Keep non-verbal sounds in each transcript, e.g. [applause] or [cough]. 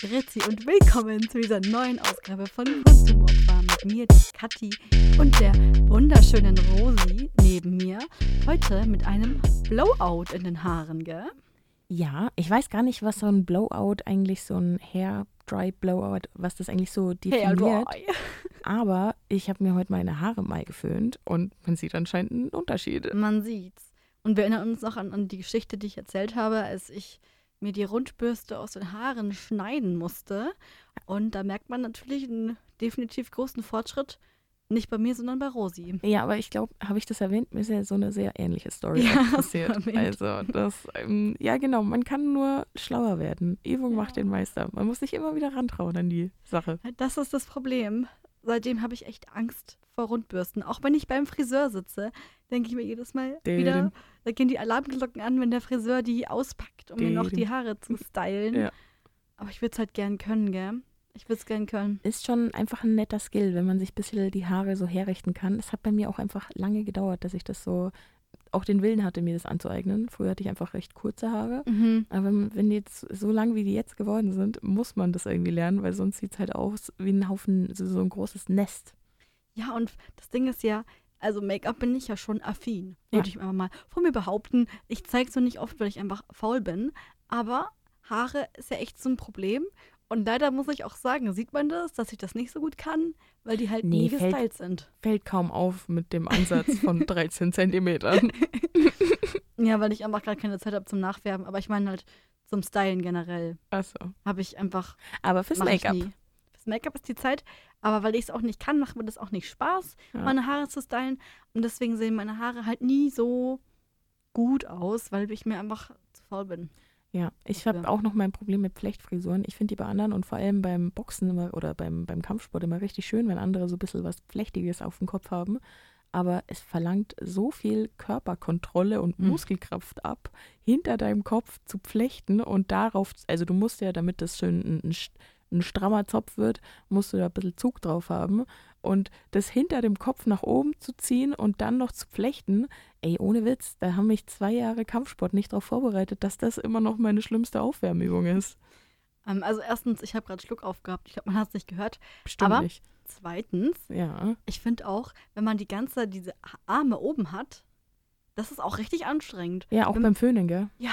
Grüezi und willkommen zu dieser neuen Ausgabe von Konsumopfer mit mir, der Kathi und der wunderschönen Rosi neben mir. Heute mit einem Blowout in den Haaren, gell? Ja, ich weiß gar nicht, was so ein Blowout eigentlich, so ein Hair Dry Blowout, was das eigentlich so definiert. Aber ich habe mir heute meine Haare mal geföhnt und man sieht anscheinend einen Unterschied. Man sieht's. Und wir erinnern uns noch an, an die Geschichte, die ich erzählt habe, als ich mir die Rundbürste aus den Haaren schneiden musste. Und da merkt man natürlich einen definitiv großen Fortschritt. Nicht bei mir, sondern bei Rosi. Ja, aber ich glaube, habe ich das erwähnt? Mir ist ja so eine sehr ähnliche Story Ja, passiert. Also, das, ähm, ja, genau, man kann nur schlauer werden. Übung Ja. macht den Meister. Man muss sich immer wieder rantrauen an die Sache. Das ist das Problem. Seitdem habe ich echt Angst vor Rundbürsten. Auch wenn ich beim Friseur sitze, denke ich mir jedes Mal Dädem. wieder, da gehen die Alarmglocken an, wenn der Friseur die auspackt, um mir noch die Haare zu stylen. Ja. Aber ich würde es halt gern können, gell? Ich würde es gern können. Ist schon einfach ein netter Skill, wenn man sich ein bisschen die Haare so herrichten kann. Es hat bei mir auch einfach lange gedauert, dass ich das so, auch den Willen hatte, mir das anzueignen. Früher hatte ich einfach recht kurze Haare. Mhm. Aber wenn- die jetzt so lang wie die jetzt geworden sind, muss man das irgendwie lernen, weil sonst sieht es halt aus wie ein Haufen, so, so ein großes Nest. Ja, und das Ding ist ja, also Make-up bin ich ja schon affin, Ja. würde ich einfach mal von mir behaupten. Ich zeige es so nicht oft, weil ich einfach faul bin. Aber Haare ist ja echt so ein Problem. Und leider muss ich auch sagen, sieht man das, dass ich das nicht so gut kann, weil die halt Nee, nie fällt- gestylt sind. Fällt kaum auf mit dem Ansatz von [laughs] 13 Zentimetern. [laughs] Ja, weil ich einfach gerade keine Zeit habe zum Nachfärben. Aber ich meine halt zum Stylen generell. Achso. Habe ich einfach. Aber fürs Make-up. Fürs Make-up ist die Zeit. Aber weil ich es auch nicht kann, macht mir das auch nicht Spaß, Ja. meine Haare zu stylen. Und deswegen sehen meine Haare halt nie so gut aus, weil ich mir einfach zu faul bin. Ja, ich Ja. habe auch noch mein Problem mit Flechtfrisuren. Ich finde die bei anderen und vor allem beim Boxen immer oder beim, beim Kampfsport immer richtig schön, wenn andere so ein bisschen was Flechtiges auf dem Kopf haben. Aber es verlangt so viel Körperkontrolle und Mhm. Muskelkraft ab, hinter deinem Kopf zu flechten und darauf, also du musst ja, damit das schön ein, ein, ein strammer Zopf wird, musst du da ein bisschen Zug drauf haben. Und das hinter dem Kopf nach oben zu ziehen und dann noch zu flechten, ey, ohne Witz, da haben mich zwei Jahre Kampfsport nicht darauf vorbereitet, dass das immer noch meine schlimmste Aufwärmübung ist. Ähm, also erstens, ich habe gerade Schluck aufgehabt. Ich glaube, man hat es nicht gehört. Bestimmt Aber- nicht. Zweitens, Ja. ich finde auch, wenn man die ganze Zeit diese Arme oben hat, das ist auch richtig anstrengend. Ja, auch Wenn- beim Föhnen, gell? Ja,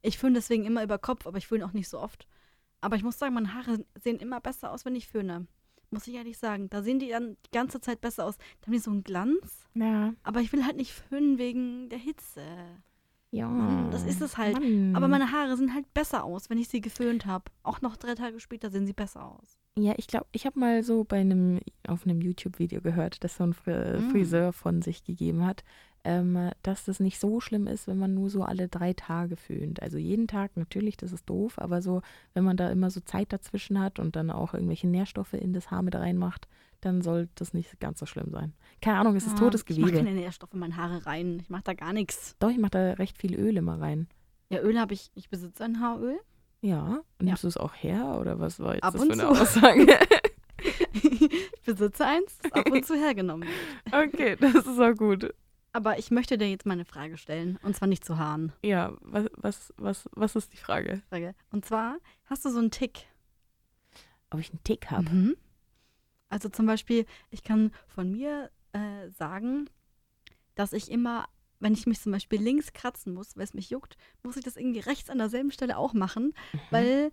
ich föhne deswegen immer über Kopf, aber ich föhne auch nicht so oft. Aber ich muss sagen, meine Haare sehen immer besser aus, wenn ich föhne. Muss ich ehrlich sagen. Da sehen die dann die ganze Zeit besser aus. Da haben die so einen Glanz. Ja. Aber ich will halt nicht föhnen wegen der Hitze. Ja. Mann, das ist es halt. Mann. Aber meine Haare sehen halt besser aus, wenn ich sie geföhnt habe. Auch noch drei Tage später sehen sie besser aus. Ja, ich glaube, ich habe mal so bei einem, auf einem YouTube-Video gehört, dass so ein Mm. Friseur von sich gegeben hat, ähm, dass das nicht so schlimm ist, wenn man nur so alle drei Tage föhnt. Also jeden Tag, natürlich, das ist doof, aber so, wenn man da immer so Zeit dazwischen hat und dann auch irgendwelche Nährstoffe in das Haar mit reinmacht, dann soll das nicht ganz so schlimm sein. Keine Ahnung, es ist Ah, totes Ich mache Gewebe. keine Nährstoffe in meine Haare rein. Ich mache da gar nichts. Doch, ich mache da recht viel Öl immer rein. Ja, Öl habe ich. Ich besitze ein Haaröl. Ja, nimmst du es auch her oder was war jetzt Ab das für eine zu. Aussage? [laughs] ich besitze eins, das ab und zu hergenommen wird. [laughs] okay, das ist auch gut. Aber ich möchte dir jetzt mal eine Frage stellen. Und zwar nicht zu Haaren. Ja, was, was, was, was ist die Frage? Frage. Und zwar, hast du so einen Tick? Ob ich einen Tick habe? Mhm. Also zum Beispiel, ich kann von mir äh, sagen, dass ich immer, wenn ich mich zum Beispiel links kratzen muss, weil es mich juckt, muss ich das irgendwie rechts an derselben Stelle auch machen, weil,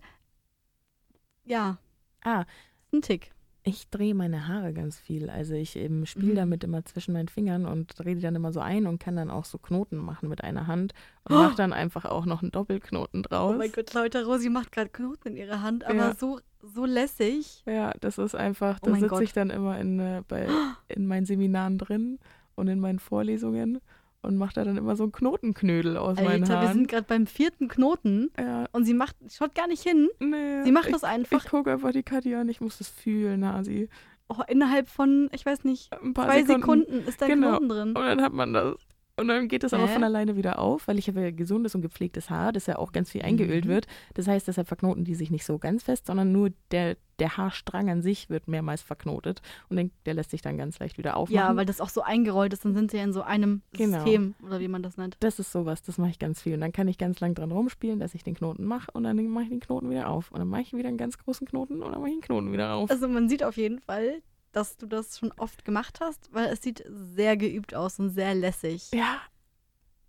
ja, Ah, ist ein Tick. Ich drehe meine Haare ganz viel. Also ich ähm, spiele Mhm. damit immer zwischen meinen Fingern und drehe die dann immer so ein und kann dann auch so Knoten machen mit einer Hand und Oh. mache dann einfach auch noch einen Doppelknoten draus. Oh mein Gott, Leute, Rosi macht gerade Knoten in ihrer Hand, aber Ja. so, so lässig. Ja, das ist einfach, Oh da mein sitze ich dann immer in, äh, bei, in meinen Seminaren drin und in meinen Vorlesungen und mache da dann immer so einen Knotenknödel aus meinen Alter, wir Haaren. sind gerade beim vierten Knoten ja, und sie macht, schaut gar nicht hin. nee, Sie macht ich, das einfach Ich gucke einfach die Katja an, ich muss das fühlen, Hasi. oh, innerhalb von, ich weiß nicht, zwei Sekunden, ist da ein Genau. Knoten drin. Und dann hat man das. Und dann geht es aber Hä? von alleine wieder auf, weil ich habe ja gesundes und gepflegtes Haar, das ja auch ganz viel eingeölt Mhm. wird. Das heißt, deshalb verknoten die sich nicht so ganz fest, sondern nur der, der Haarstrang an sich wird mehrmals verknotet. Und den, der lässt sich dann ganz leicht wieder aufmachen. Ja, weil das auch so eingerollt ist, dann sind sie ja in so einem Genau. System oder wie man das nennt. das ist sowas, das mache ich ganz viel. Und dann kann ich ganz lang dran rumspielen, dass ich den Knoten mache und dann mache ich den Knoten wieder auf. Und dann mache ich wieder einen ganz großen Knoten und dann mache ich den Knoten wieder auf. Also man sieht auf jeden Fall, dass du das schon oft gemacht hast, weil es sieht sehr geübt aus und sehr lässig. ja,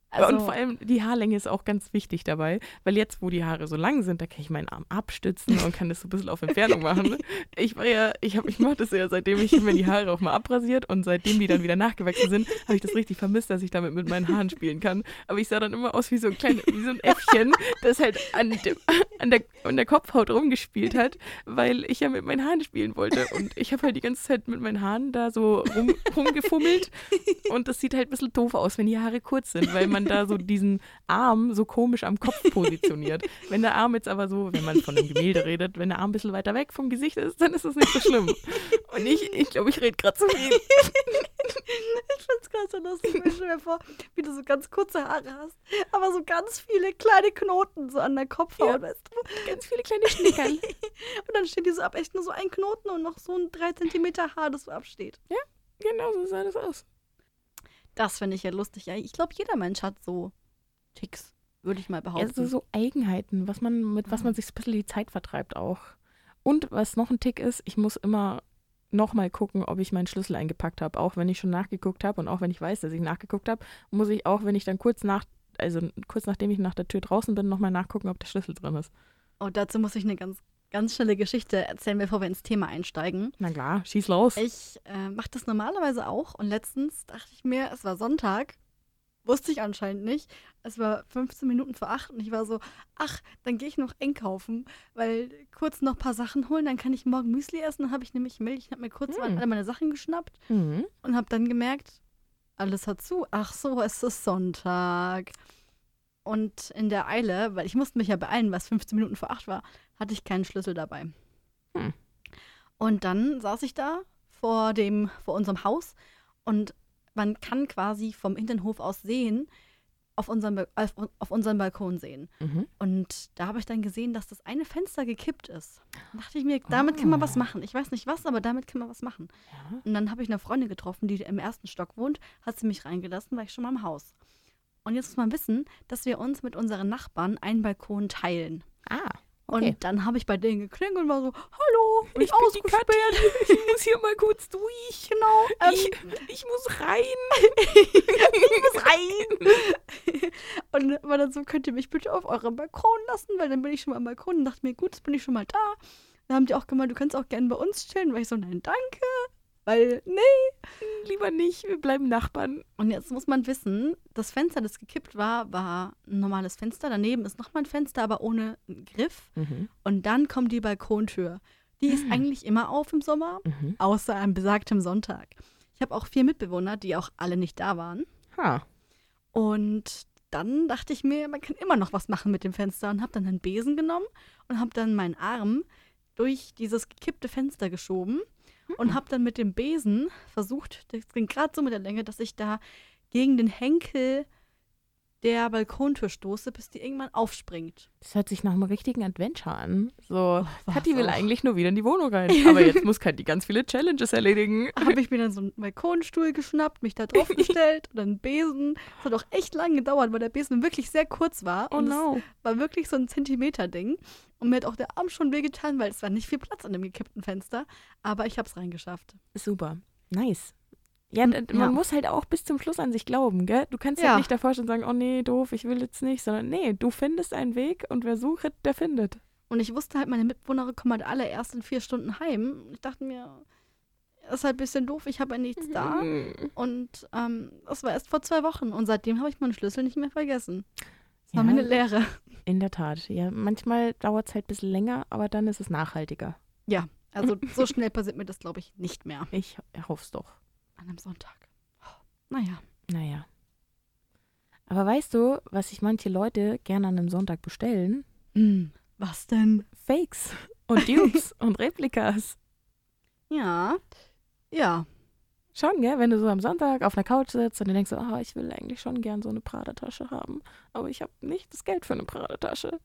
Also, und vor allem die Haarlänge ist auch ganz wichtig dabei, weil jetzt, wo die Haare so lang sind, da kann ich meinen Arm abstützen und kann das so ein bisschen auf Entfernung machen. [laughs] Ich war ja, ich, hab, ich mache das ja, seitdem ich mir die Haare auch mal abrasiert und seitdem die dann wieder nachgewachsen sind, habe ich das richtig vermisst, dass ich damit mit meinen Haaren spielen kann. Aber ich sah dann immer aus wie so ein kleines, wie so ein Äffchen, das halt an, dem, an, der, an der Kopfhaut rumgespielt hat, weil ich ja mit meinen Haaren spielen wollte. Und ich habe halt die ganze Zeit mit meinen Haaren da so rum, rumgefummelt und das sieht halt ein bisschen doof aus, wenn die Haare kurz sind, weil man da so diesen Arm so komisch am Kopf positioniert. Wenn der Arm jetzt aber so, wenn man von einem Gemälde redet, wenn der Arm ein bisschen weiter weg vom Gesicht ist, dann ist das nicht so schlimm. Und ich, ich glaube, ich rede gerade zu viel. ich find's gerade so lustig. Ich stell mir vor, wie du so ganz kurze Haare hast, aber so ganz viele kleine Knoten so an der Kopfhaut, Ja. weißt du? Ganz viele kleine Schnickerl. Und dann steht die so ab, echt nur so ein Knoten und noch so ein 3 cm Haar, das so absteht. Genau so sah das aus. Das finde ich ja lustig. Ich glaube, jeder Mensch hat so Ticks, würde ich mal behaupten. Also so Eigenheiten, was man, mit was man sich so ein bisschen die Zeit vertreibt auch. Und was noch ein Tick ist, ich muss immer nochmal gucken, ob ich meinen Schlüssel eingepackt habe. Auch wenn ich schon nachgeguckt habe und auch wenn ich weiß, dass ich nachgeguckt habe, muss ich auch, wenn ich dann kurz nach, also kurz nachdem ich nach der Tür draußen bin, nochmal nachgucken, ob der Schlüssel drin ist. Oh, dazu muss ich eine ganz, ganz schnelle Geschichte erzählen, bevor wir ins Thema einsteigen. Na klar, schieß los. Ich äh, mache das normalerweise auch und letztens dachte ich mir, es war Sonntag, wusste ich anscheinend nicht. Es war 15 Minuten vor acht und ich war so, ach, dann gehe ich noch einkaufen, weil kurz noch ein paar Sachen holen, dann kann ich morgen Müsli essen. Dann habe ich nämlich Milch, ich habe mir kurz Hm. alle meine Sachen geschnappt Mhm. und habe dann gemerkt, alles hat zu. Ach so, es ist Sonntag. Und in der Eile, weil ich musste mich ja beeilen, was 15 Minuten vor acht war, hatte ich keinen Schlüssel dabei. Hm. Und dann saß ich da vor dem, vor unserem Haus und man kann quasi vom Innenhof aus sehen, auf unserem, auf, auf unseren Balkon sehen. Mhm. Und da habe ich dann gesehen, dass das eine Fenster gekippt ist. Dann dachte ich mir, damit kann man was Ah. machen. Ich weiß nicht was, aber damit kann man was machen. Ja. Und dann habe ich eine Freundin getroffen, die im ersten Stock wohnt, hat sie mich reingelassen, war ich schon mal im Haus. Und jetzt muss man wissen, dass wir uns mit unseren Nachbarn einen Balkon teilen. Ah, okay. Und dann habe ich bei denen geklingelt und war so, hallo, bin ich bin die. [laughs] Ich muss hier mal kurz durch. Genau. Ähm, Ich, ich muss rein. [laughs] ich muss rein. [laughs] und war dann so, könnt ihr mich bitte auf eurem Balkon lassen, weil dann bin ich schon mal am Balkon und dachte mir, gut, jetzt bin ich schon mal da. Dann haben die auch gemeint, du kannst auch gerne bei uns chillen, weil ich so, nein, danke. Weil, nee. Lieber nicht, wir bleiben Nachbarn. Und jetzt muss man wissen, das Fenster, das gekippt war, war ein normales Fenster. Daneben ist nochmal ein Fenster, aber ohne einen Griff. Mhm. Und dann kommt die Balkontür. Die ist eigentlich immer auf im Sommer, Mhm. außer an besagtem Sonntag. Ich habe auch vier Mitbewohner, die auch alle nicht da waren. Ha. Und dann dachte ich mir, man kann immer noch was machen mit dem Fenster und habe dann einen Besen genommen und habe dann meinen Arm durch dieses gekippte Fenster geschoben und habe dann mit dem Besen versucht, das ging gerade so mit der Länge, dass ich da gegen den Henkel der Balkontür stoße, bis die irgendwann aufspringt. Das hört sich nach einem richtigen Adventure an. So, war's Kathi will auch. eigentlich nur wieder in die Wohnung rein. Aber jetzt muss Kathi ganz viele Challenges erledigen. [laughs] habe ich mir dann so einen Balkonstuhl geschnappt, mich da [laughs] drauf gestellt und einen Besen. Das hat auch echt lange gedauert, weil der Besen wirklich sehr kurz war. Oh und es no. war wirklich so ein Zentimeter-Ding. Und mir hat auch der Arm schon wehgetan, weil es war nicht viel Platz an dem gekippten Fenster. Aber ich habe es reingeschafft. Super. Nice. Ja, man ja. muss halt auch bis zum Schluss an sich glauben, gell? Du kannst Ja. halt nicht davor schon sagen, oh nee, doof, ich will jetzt nicht, sondern nee, du findest einen Weg und wer sucht, der findet. Und ich wusste halt, meine Mitbewohner kommen halt alle erst in vier Stunden heim. Ich dachte mir, ist halt ein bisschen doof, ich habe ja nichts da. Mhm. Und ähm, das war erst vor zwei Wochen. Und seitdem habe ich meinen Schlüssel nicht mehr vergessen. Das war Ja. meine Lehre. In der Tat. Ja, manchmal dauert es halt ein bisschen länger, aber dann ist es nachhaltiger. Also so schnell passiert mir das, glaube ich, nicht mehr. Ich hoffe es doch. An einem Sonntag. Naja. Naja. Aber weißt du, was sich manche Leute gerne an einem Sonntag bestellen? Hm, was denn? Fakes und Dupes [laughs] und Replikas. Ja. Ja. Schon, gell? Wenn du so am Sonntag auf einer Couch sitzt und du denkst, oh, ich will eigentlich schon gern so eine Prada-Tasche haben, aber ich habe nicht das Geld für eine Prada-Tasche.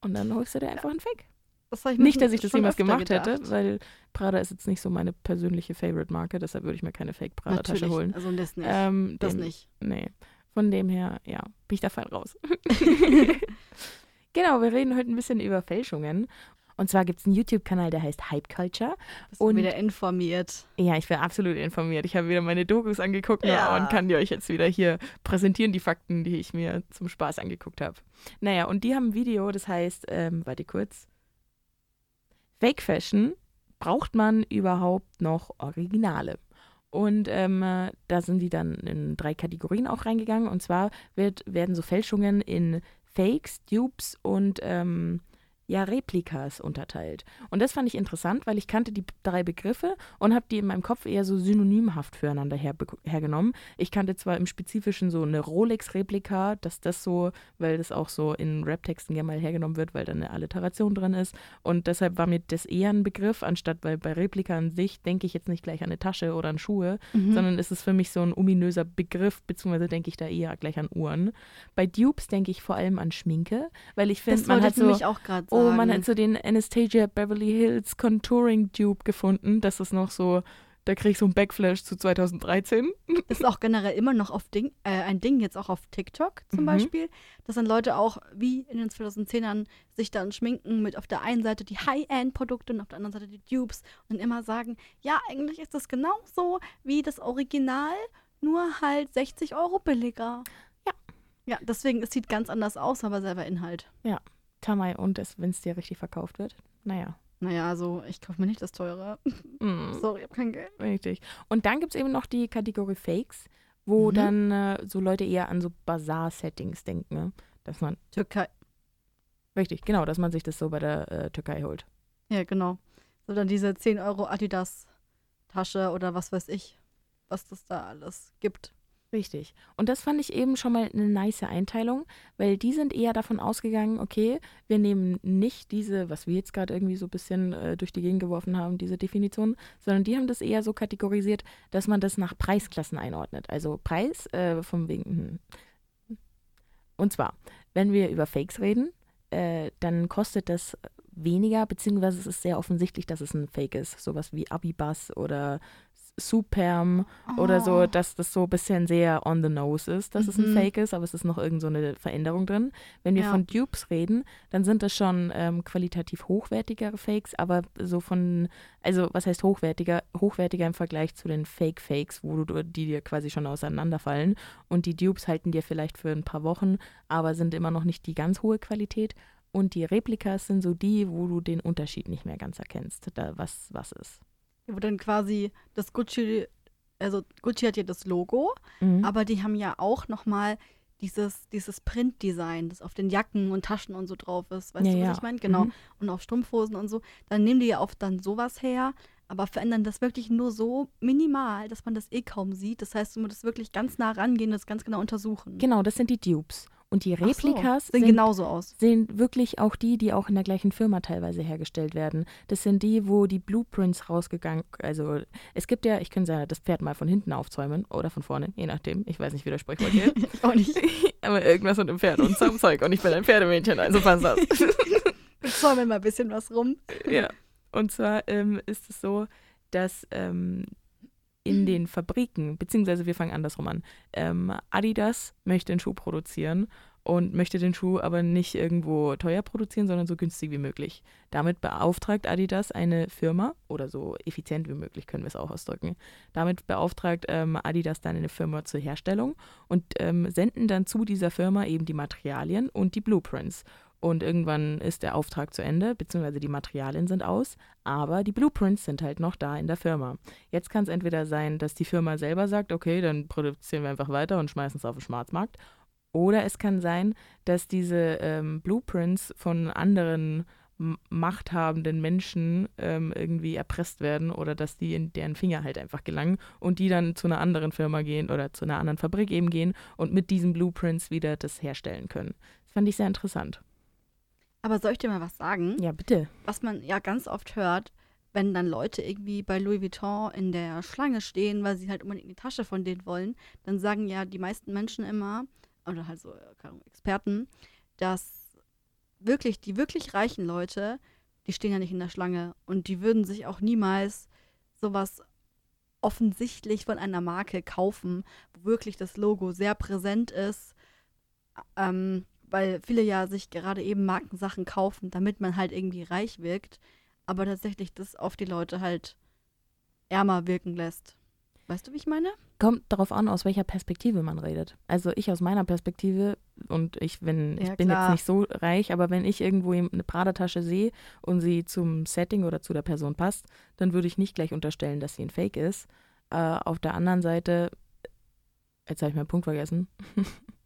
Und dann holst du dir einfach einen Fake. Das ich Nicht, dass ich das jemals gemacht gedacht. hätte, weil Prada ist jetzt nicht so meine persönliche Favorite-Marke, deshalb würde ich mir keine Fake-Prada-Tasche holen. Also das nicht. Ähm, das dem- nicht. Nee. Von dem her, ja, bin ich da fein raus. [laughs] [laughs] genau, wir reden heute ein bisschen über Fälschungen. Und zwar gibt es einen YouTube-Kanal, der heißt Hype Culture. Bist du Und- wieder informiert. Ja, ich bin absolut informiert. Ich habe wieder meine Dokus angeguckt Ja. und kann die euch jetzt wieder hier präsentieren, die Fakten, die ich mir zum Spaß angeguckt habe. Naja, und die haben ein Video, das heißt, ähm, warte kurz. Fake Fashion, braucht man überhaupt noch Originale? Und ähm, äh, da sind die dann in drei Kategorien auch reingegangen. Und zwar wird, werden so Fälschungen in Fakes, Dupes und ähm, ja, Replikas unterteilt. Und das fand ich interessant, weil ich kannte die drei Begriffe und habe die in meinem Kopf eher so synonymhaft füreinander her, hergenommen. Ich kannte zwar im Spezifischen so eine Rolex-Replika, dass das so, weil das auch so in Rap-Texten gerne mal hergenommen wird, weil da eine Alliteration drin ist. Und deshalb war mir das eher ein Begriff, anstatt weil bei Replika an sich denke ich jetzt nicht gleich an eine Tasche oder an Schuhe, Mhm. sondern es ist für mich so ein ominöser Begriff, beziehungsweise denke ich da eher gleich an Uhren. Bei Dupes denke ich vor allem an Schminke, weil ich finde, man hat so. auch gerade. Oh, man hat so den Anastasia Beverly Hills Contouring Dupe gefunden. Das ist noch so, da krieg ich so einen Backflash zu 2013. [laughs] ist auch generell immer noch auf Ding, äh, ein Ding, jetzt auch auf TikTok zum Mhm. Beispiel, dass dann Leute auch wie in den 2010ern sich dann schminken mit auf der einen Seite die High-End-Produkte und auf der anderen Seite die Dupes und immer sagen, ja, eigentlich ist das genauso wie das Original, nur halt 60 Euro billiger. Ja. Ja, deswegen, es sieht ganz anders aus, aber selber Inhalt. Tamai und wenn es dir richtig verkauft wird. Naja. Naja, also ich kaufe mir nicht das teure. Mm, [laughs] Sorry, ich habe kein Geld. Richtig. Und dann gibt es eben noch die Kategorie Fakes, wo Mhm. dann äh, so Leute eher an so Bazaar-Settings denken. Ne? Dass man, Türkei. richtig, genau, dass man sich das so bei der äh, Türkei holt. Ja, genau. So dann diese 10 Euro Adidas-Tasche oder was weiß ich, was das da alles gibt. Richtig. Und das fand ich eben schon mal eine nice Einteilung, weil die sind eher davon ausgegangen, okay, wir nehmen nicht diese, was wir jetzt gerade irgendwie so ein bisschen äh, durch die Gegend geworfen haben, diese Definition, sondern die haben das eher so kategorisiert, dass man das nach Preisklassen einordnet. Also Preis äh, vom wegen. hm. Und zwar, wenn wir über Fakes reden, äh, dann kostet das weniger, beziehungsweise es ist sehr offensichtlich, dass es ein Fake ist. Sowas wie Abibus oder Superm oder so, Oh. dass das so ein bisschen sehr on the nose ist, dass es ein Mhm. Fake ist, aber es ist noch irgend so eine Veränderung drin. Wenn wir Ja. von Dupes reden, dann sind das schon ähm, qualitativ hochwertigere Fakes, aber so von, also was heißt hochwertiger? Hochwertiger im Vergleich zu den Fake-Fakes, wo du die dir quasi schon auseinanderfallen. Und die Dupes halten dir vielleicht für ein paar Wochen, aber sind immer noch nicht die ganz hohe Qualität. Und die Replikas sind so die, wo du den Unterschied nicht mehr ganz erkennst, da was was ist. Wo dann quasi das Gucci, also Gucci hat ja das Logo, Mhm. aber die haben ja auch nochmal dieses, dieses Printdesign, das auf den Jacken und Taschen und so drauf ist. Weißt Ja, du, was ja. ich meine? Genau. Mhm. Und auf Strumpfhosen und so. Dann nehmen die ja oft dann sowas her, aber verändern das wirklich nur so minimal, dass man das eh kaum sieht. Das heißt, du musst wirklich ganz nah rangehen und das ganz genau untersuchen. Genau, das sind die Dupes. Und die Ach so, Replikas sehen sind, genauso aus. sind wirklich auch die, die auch in der gleichen Firma teilweise hergestellt werden. Das sind die, wo die Blueprints rausgegangen, also es gibt ja, ich könnte sagen, das Pferd mal von hinten aufzäumen oder von vorne, je nachdem. Ich weiß nicht, wie der Sprichwort geht. ich [laughs] auch nicht. [laughs] Aber irgendwas mit dem Pferd und zum Zeug und ich bin ein Pferdemädchen, also passt das. [laughs] Wir zäumen mal ein bisschen was rum. ja. Und zwar ähm, ist es so, dass ähm, in den Fabriken, beziehungsweise wir fangen andersrum an, ähm, Adidas möchte einen Schuh produzieren und möchte den Schuh aber nicht irgendwo teuer produzieren, sondern so günstig wie möglich. Damit beauftragt Adidas eine Firma, oder so effizient wie möglich können wir es auch ausdrücken. Damit beauftragt ähm, Adidas dann eine Firma zur Herstellung und ähm, senden dann zu dieser Firma eben die Materialien und die Blueprints. Und irgendwann ist der Auftrag zu Ende, beziehungsweise die Materialien sind aus, aber die Blueprints sind halt noch da in der Firma. Jetzt kann es entweder sein, dass die Firma selber sagt, okay, dann produzieren wir einfach weiter und schmeißen es auf den Schwarzmarkt. Oder es kann sein, dass diese ähm, Blueprints von anderen machthabenden Menschen ähm, irgendwie erpresst werden oder dass die in deren Finger halt einfach gelangen und die dann zu einer anderen Firma gehen oder zu einer anderen Fabrik eben gehen und mit diesen Blueprints wieder das herstellen können. Das fand ich sehr interessant. Aber soll ich dir mal was sagen? Ja, bitte. Was man ja ganz oft hört, wenn dann Leute irgendwie bei Louis Vuitton in der Schlange stehen, weil sie halt unbedingt in die Tasche von denen wollen, dann sagen ja die meisten Menschen immer, oder halt so keine Ahnung, Experten, dass wirklich die wirklich reichen Leute, die stehen ja nicht in der Schlange und die würden sich auch niemals sowas offensichtlich von einer Marke kaufen, wo wirklich das Logo sehr präsent ist, ähm, weil viele ja sich gerade eben Markensachen kaufen, damit man halt irgendwie reich wirkt, aber tatsächlich das auf die Leute halt ärmer wirken lässt. Weißt du, wie ich meine? Kommt darauf an, aus welcher Perspektive man redet. Also ich aus meiner Perspektive und ich, wenn, Ja, ich bin klar. jetzt nicht so reich, aber wenn ich irgendwo eine Prada-Tasche sehe und sie zum Setting oder zu der Person passt, dann würde ich nicht gleich unterstellen, dass sie ein Fake ist. Äh, auf der anderen Seite, jetzt habe ich meinen Punkt vergessen. [laughs]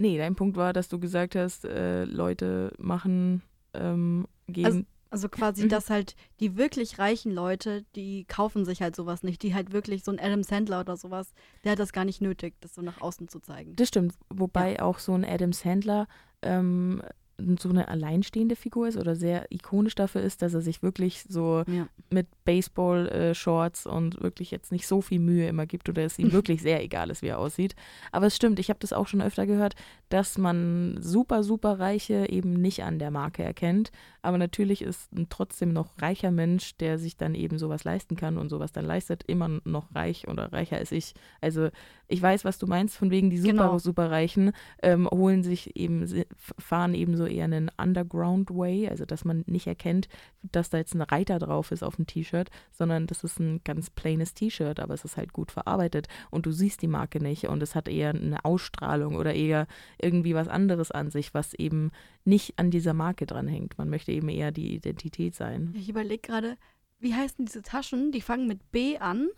nee, dein Punkt war, dass du gesagt hast, äh, Leute machen ähm, gegen. Also quasi, Mhm. dass halt die wirklich reichen Leute, die kaufen sich halt sowas nicht. Die halt wirklich so ein Adam Sandler oder sowas, der hat das gar nicht nötig, das so nach außen zu zeigen. Das stimmt, wobei auch so ein Adam Sandler ähm, so eine alleinstehende Figur ist oder sehr ikonisch dafür ist, dass er sich wirklich so Ja. mit Baseball-Shorts und wirklich jetzt nicht so viel Mühe immer gibt oder es ihm [laughs] wirklich sehr egal ist, wie er aussieht. Aber es stimmt, ich habe das auch schon öfter gehört, dass man super, super Reiche eben nicht an der Marke erkennt. Aber natürlich ist ein trotzdem noch reicher Mensch, der sich dann eben sowas leisten kann und sowas dann leistet, immer noch reich oder reicher als ich. Also ich weiß, was du meinst, von wegen die super, Genau. super Reichen ähm, holen sich eben, fahren eben so eher einen Underground Way, also dass man nicht erkennt, dass da jetzt ein Reiter drauf ist auf dem T-Shirt, sondern das ist ein ganz plaines T-Shirt, aber es ist halt gut verarbeitet und du siehst die Marke nicht und es hat eher eine Ausstrahlung oder eher irgendwie was anderes an sich, was eben nicht an dieser Marke dranhängt. Man möchte eben eher die Identität sein. Ich überlege gerade, wie heißen diese Taschen? Die fangen mit B an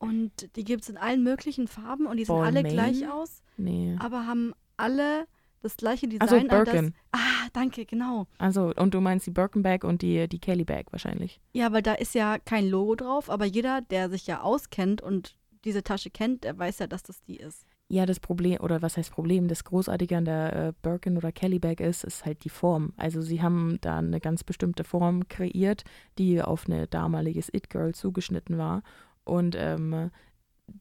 und die gibt es in allen möglichen Farben und die sehen alle gleich aus, Nee. aber haben alle das gleiche Design. Also das- Birkin. Ah, danke, genau. Also, und du meinst die Birkin Bag und die, die Kelly Bag wahrscheinlich. Ja, weil da ist ja kein Logo drauf, aber jeder, der sich ja auskennt und diese Tasche kennt, der weiß ja, dass das die ist. Ja, das Problem, oder was heißt Problem, das Großartige an der äh, Birkin oder Kelly Bag ist, ist halt die Form. Also sie haben da eine ganz bestimmte Form kreiert, die auf eine damaliges It-Girl zugeschnitten war. Und ähm,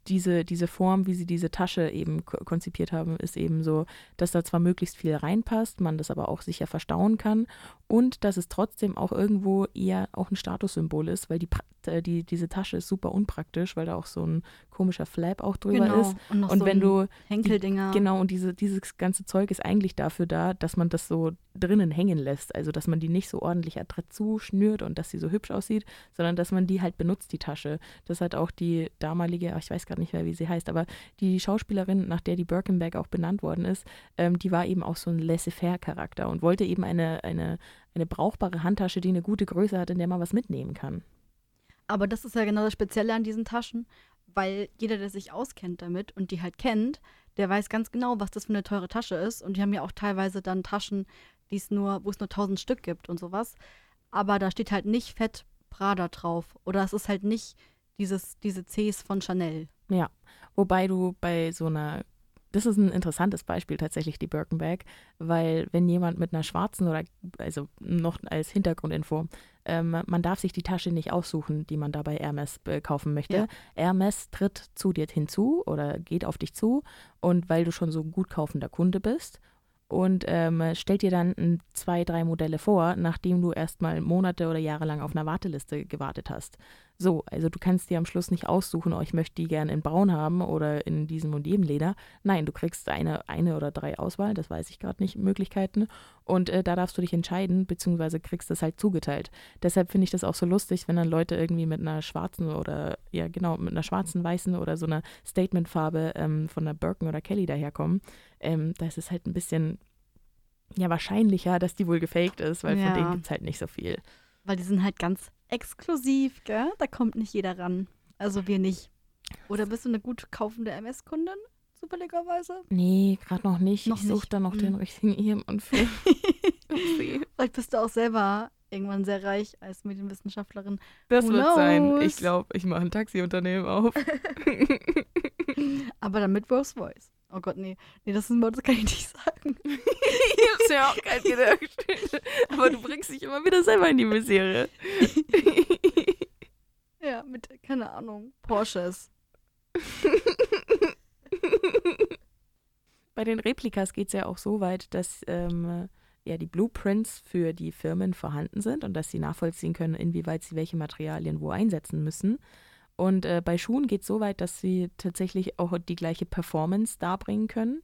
diese, diese Form, wie sie diese Tasche eben ko- konzipiert haben, ist eben so, dass da zwar möglichst viel reinpasst, man das aber auch sicher verstauen kann und dass es trotzdem auch irgendwo eher auch ein Statussymbol ist, weil die, äh, die, diese Tasche ist super unpraktisch, weil da auch so ein komischer Flap auch drüber ist. Und, noch Und so wenn du Henkeldinger. Genau, und diese, dieses ganze Zeug ist eigentlich dafür da, dass man das so drinnen hängen lässt. Also, dass man die nicht so ordentlich adrett zuschnürt und dass sie so hübsch aussieht, sondern dass man die halt benutzt, die Tasche. Das hat auch die damalige, ach, ich weiß gerade nicht mehr, wie sie heißt, aber die Schauspielerin, nach der die Birkenberg auch benannt worden ist, ähm, die war eben auch so ein Laissez-faire-Charakter und wollte eben eine, eine, eine brauchbare Handtasche, die eine gute Größe hat, in der man was mitnehmen kann. Aber das ist ja genau das Spezielle an diesen Taschen, weil jeder, der sich auskennt damit und die halt kennt, der weiß ganz genau, was das für eine teure Tasche ist. Und die haben ja auch teilweise dann Taschen, die es nur, wo es nur 1000 Stück gibt und sowas. Aber da steht halt nicht fett Prada drauf. Oder es ist halt nicht dieses, diese Cs von Chanel. Ja, wobei du bei so einer, das ist ein interessantes Beispiel tatsächlich, die Birkenbag, weil wenn jemand mit einer schwarzen oder, also noch als Hintergrundinfo, ähm, man darf sich die Tasche nicht aussuchen, die man da bei Hermes äh, kaufen möchte. Ja. Hermes tritt zu dir hinzu oder geht auf dich zu und weil du schon so ein gut kaufender Kunde bist und ähm, stellt dir dann ein, zwei, drei Modelle vor, nachdem du erstmal Monate oder Jahre lang auf einer Warteliste gewartet hast. So, also du kannst dir am Schluss nicht aussuchen, oh, ich möchte die gerne in braun haben oder in diesem und jedem Leder. Nein, du kriegst eine, eine oder drei Auswahl, das weiß ich gerade nicht, Möglichkeiten. Und äh, da darfst du dich entscheiden, beziehungsweise kriegst das halt zugeteilt. Deshalb finde ich das auch so lustig, wenn dann Leute irgendwie mit einer schwarzen oder, ja genau, mit einer schwarzen, weißen oder so einer Statementfarbe ähm, von einer Birken oder Kelly daherkommen. Ähm, da ist es halt ein bisschen, ja, wahrscheinlicher, dass die wohl gefaked ist, weil Ja. von denen gibt es halt nicht so viel. Weil die sind halt ganz exklusiv, gell? Da kommt nicht jeder ran. Also wir nicht. Oder bist du eine gut kaufende MS-Kundin? Zufälligerweise? Nee, gerade noch nicht. Noch ich suche da noch den Hm. richtigen Ehemann für. [laughs] Vielleicht bist du auch selber irgendwann sehr reich als Medienwissenschaftlerin. das Who wird sein. knows? Ich glaube, ich mache ein Taxiunternehmen auf. [laughs] Aber dann mit Rose Voice. Oh Gott, nee. Nee, das, ist, ein Wort, das kann ich nicht sagen. Ich hab's ja auch gerade gedacht. Aber du bringst dich immer wieder selber in die Misere. Ja, mit, keine Ahnung, Porsches. Bei den Replikas geht es ja auch so weit, dass ähm, ja die Blueprints für die Firmen vorhanden sind und dass sie nachvollziehen können, inwieweit sie welche Materialien wo einsetzen müssen. Und äh, bei Schuhen geht es so weit, dass sie tatsächlich auch die gleiche Performance darbringen können.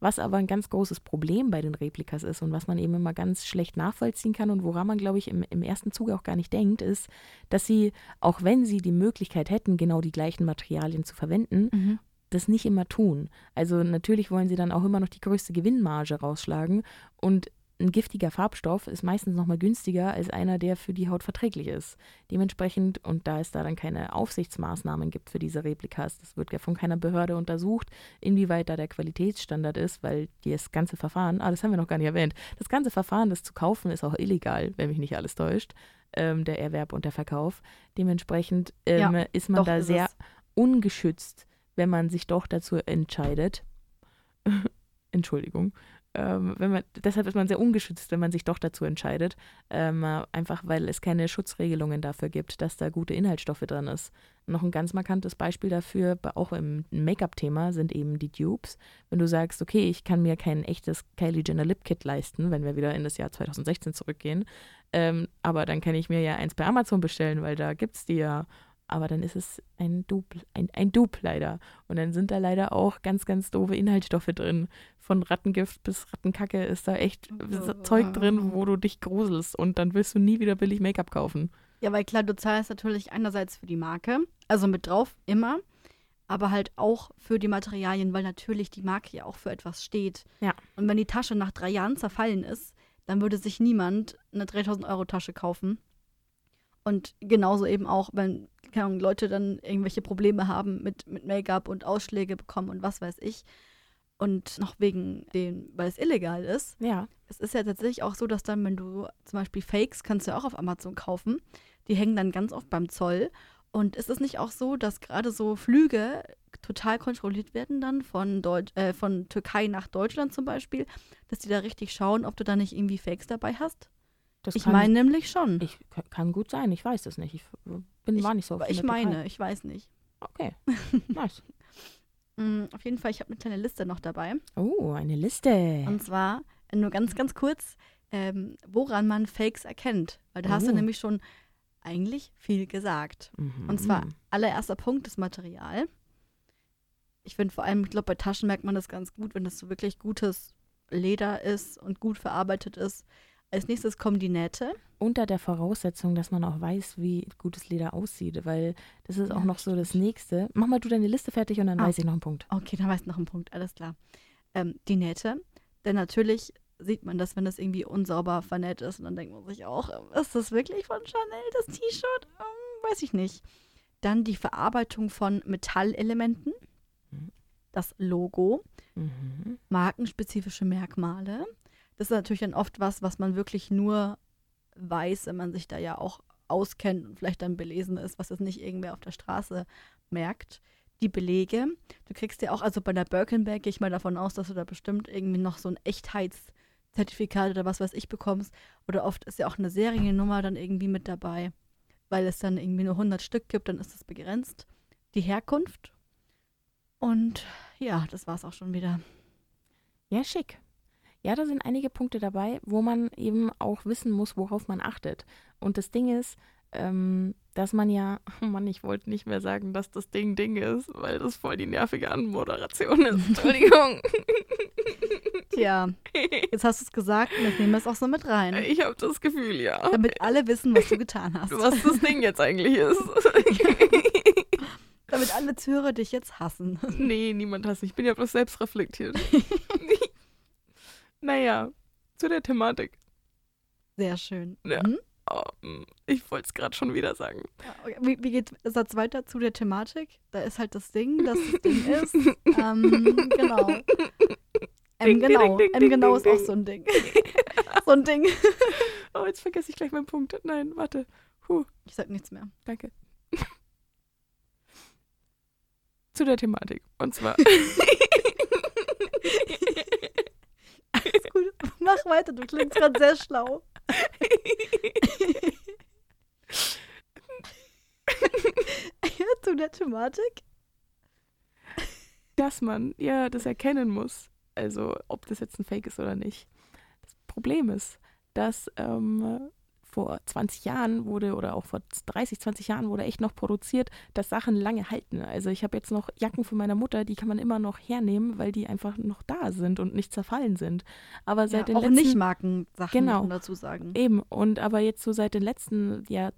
Was aber ein ganz großes Problem bei den Replikas ist und was man eben immer ganz schlecht nachvollziehen kann und woran man, glaube ich, im, im ersten Zuge auch gar nicht denkt, ist, dass sie, auch wenn sie die Möglichkeit hätten, genau die gleichen Materialien zu verwenden, Mhm. das nicht immer tun. Also natürlich wollen sie dann auch immer noch die größte Gewinnmarge rausschlagen und ein giftiger Farbstoff ist meistens noch mal günstiger als einer, der für die Haut verträglich ist. Dementsprechend, und da es da dann keine Aufsichtsmaßnahmen gibt für diese Replikas, das wird ja von keiner Behörde untersucht, inwieweit da der Qualitätsstandard ist, weil das ganze Verfahren, ah, das haben wir noch gar nicht erwähnt, das ganze Verfahren, das zu kaufen, ist auch illegal, wenn mich nicht alles täuscht, ähm, der Erwerb und der Verkauf. Dementsprechend ähm, Ja, ist man da ist sehr es. ungeschützt, wenn man sich doch dazu entscheidet. [laughs] Entschuldigung. Ähm, wenn man, deshalb ist man sehr ungeschützt, wenn man sich doch dazu entscheidet. Ähm, äh, einfach weil es keine Schutzregelungen dafür gibt, dass da gute Inhaltsstoffe drin ist. Noch ein ganz markantes Beispiel dafür, auch im Make-up-Thema, sind eben die Dupes. Wenn du sagst, okay, ich kann mir kein echtes Kylie Jenner Lip Kit leisten, wenn wir wieder in das Jahr 2016 zurückgehen, ähm, aber dann kann ich mir ja eins bei Amazon bestellen, weil da gibt es die ja. Aber dann ist es ein Dupe, ein, ein Dupe leider. Und dann sind da leider auch ganz, ganz doofe Inhaltsstoffe drin. Von Rattengift bis Rattenkacke ist da echt Oh. Zeug drin, wo du dich gruselst. Und dann willst du nie wieder billig Make-up kaufen. Ja, weil klar, du zahlst natürlich einerseits für die Marke, also mit drauf, immer, aber halt auch für die Materialien, weil natürlich die Marke ja auch für etwas steht. Ja. Und wenn die Tasche nach drei Jahren zerfallen ist, dann würde sich niemand eine 3000 Euro Tasche kaufen. Und genauso eben auch, wenn keine Ahnung, Leute dann irgendwelche Probleme haben mit, mit Make-up und Ausschläge bekommen und was weiß ich. Und noch wegen dem, weil es illegal ist, Ja. es ist ja tatsächlich auch so, dass dann, wenn du zum Beispiel Fakes kannst du ja auch auf Amazon kaufen, die hängen dann ganz oft beim Zoll. Und ist es nicht auch so, dass gerade so Flüge total kontrolliert werden dann von, Deut äh, von Türkei nach Deutschland zum Beispiel, dass die da richtig schauen, ob du da nicht irgendwie Fakes dabei hast? Das Ich meine nämlich schon. Ich, kann gut sein, ich weiß es nicht. Ich bin, war nicht so ich der Türkei. meine, ich weiß nicht. Okay, [laughs] nice. Mm, auf jeden Fall, ich habe eine kleine Liste noch dabei. Oh, eine Liste. Und zwar äh, nur ganz, ganz kurz, ähm, woran man Fakes erkennt. Weil da hast du Oh. nämlich schon eigentlich viel gesagt. Mhm. Und zwar allererster Punkt das Material. Ich finde vor allem, ich glaube, bei Taschen merkt man das ganz gut, wenn das so wirklich gutes Leder ist und gut verarbeitet ist. Als nächstes kommen die Nähte. unter der Voraussetzung, dass man auch weiß, wie gutes Leder aussieht, weil das ist auch Ja, noch so das Nächste. Mach mal du deine Liste fertig und dann Ah. weiß ich noch einen Punkt. Okay, dann weißt du noch einen Punkt, alles klar. Ähm, die Nähte. Denn natürlich sieht man das, wenn das irgendwie unsauber vernäht ist. Und dann denkt man sich auch, ähm, ist das wirklich von Chanel, das T-Shirt? Ähm, weiß ich nicht. Dann die Verarbeitung von Metallelementen. Mhm. Das Logo. Mhm. markenspezifische Merkmale. Das ist natürlich dann oft was, was man wirklich nur weiß, wenn man sich da ja auch auskennt und vielleicht dann belesen ist, was es nicht irgendwer auf der Straße merkt. Die Belege. Du kriegst ja auch, also bei der Birkenberg gehe ich mal davon aus, dass du da bestimmt irgendwie noch so ein Echtheitszertifikat oder was weiß ich bekommst. Oder oft ist ja auch eine Seriennummer dann irgendwie mit dabei, weil es dann irgendwie nur 100 Stück gibt, dann ist es begrenzt. Die Herkunft. Und ja, das war's auch schon wieder. Ja, schick. Ja, da sind einige Punkte dabei, wo man eben auch wissen muss, worauf man achtet. Und das Ding ist, ähm, dass man ja, [laughs] oh Mann, ich wollte nicht mehr sagen, dass das Ding Ding ist, weil das voll die nervige Anmoderation ist. [laughs] Entschuldigung. Tja, jetzt hast du es gesagt und ich nehme es auch so mit rein. ich habe das Gefühl, ja. Damit alle wissen, was du getan hast. Was das Ding jetzt eigentlich ist. [laughs] Damit alle Zuhörer dich jetzt hassen. nee, niemand hasst. Ich bin ja bloß selbst reflektiert. Naja, zu der Thematik. Sehr schön. Ja. Mhm. Oh, mm, ich wollte es gerade schon wieder sagen. Okay. Wie, wie geht Satz weiter zu der Thematik? Da ist halt das Ding, dass das Ding [laughs] ist. Ähm, genau. M ding, genau. ding, M ding, genau ding, ist auch so ein Ding. [laughs] so ein Ding. Oh, jetzt vergesse ich gleich meinen Punkt. Nein, warte. Huh, Ich sag nichts mehr. danke. [laughs] Zu der Thematik. Und zwar. Alles gut. Mach weiter, du klingst gerade sehr schlau. Zu der Thematik? dass man ja das erkennen muss. Also ob das jetzt ein Fake ist oder nicht. Das Problem ist, dass ähm, vor 20 Jahren wurde oder auch vor 30, 20 Jahren wurde echt noch produziert, dass Sachen lange halten. Also ich habe jetzt noch Jacken von meiner Mutter, die kann man immer noch hernehmen, weil die einfach noch da sind und nicht zerfallen sind. Aber seit ja, den auch letzten nicht Markensachen Genau. dazu sagen. Eben, und aber jetzt so seit den letzten ja,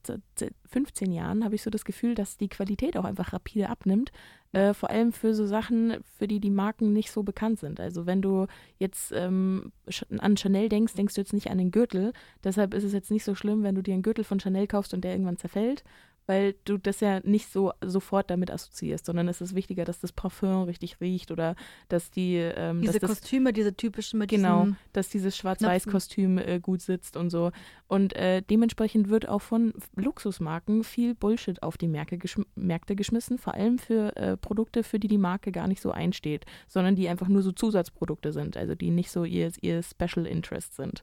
15 Jahren habe ich so das Gefühl, dass die Qualität auch einfach rapide abnimmt. Äh, vor allem für so Sachen, für die die Marken nicht so bekannt sind. Also wenn du jetzt ähm, an Chanel denkst, denkst du jetzt nicht an den Gürtel. Deshalb ist es jetzt nicht so schlimm, wenn du dir einen Gürtel von Chanel kaufst und der irgendwann zerfällt, weil du das ja nicht so sofort damit assoziierst, sondern es ist wichtiger, dass das Parfum richtig riecht oder dass die ähm, Diese dass das Kostüme, diese typischen mit Genau, dass dieses Schwarz-Weiß-Kostüm äh, gut sitzt und so. Und äh, dementsprechend wird auch von Luxusmarken viel Bullshit auf die Märkte, geschm Märkte geschmissen, vor allem für äh, Produkte, für die die Marke gar nicht so einsteht, sondern die einfach nur so Zusatzprodukte sind, also die nicht so ihr, ihr Special Interest sind.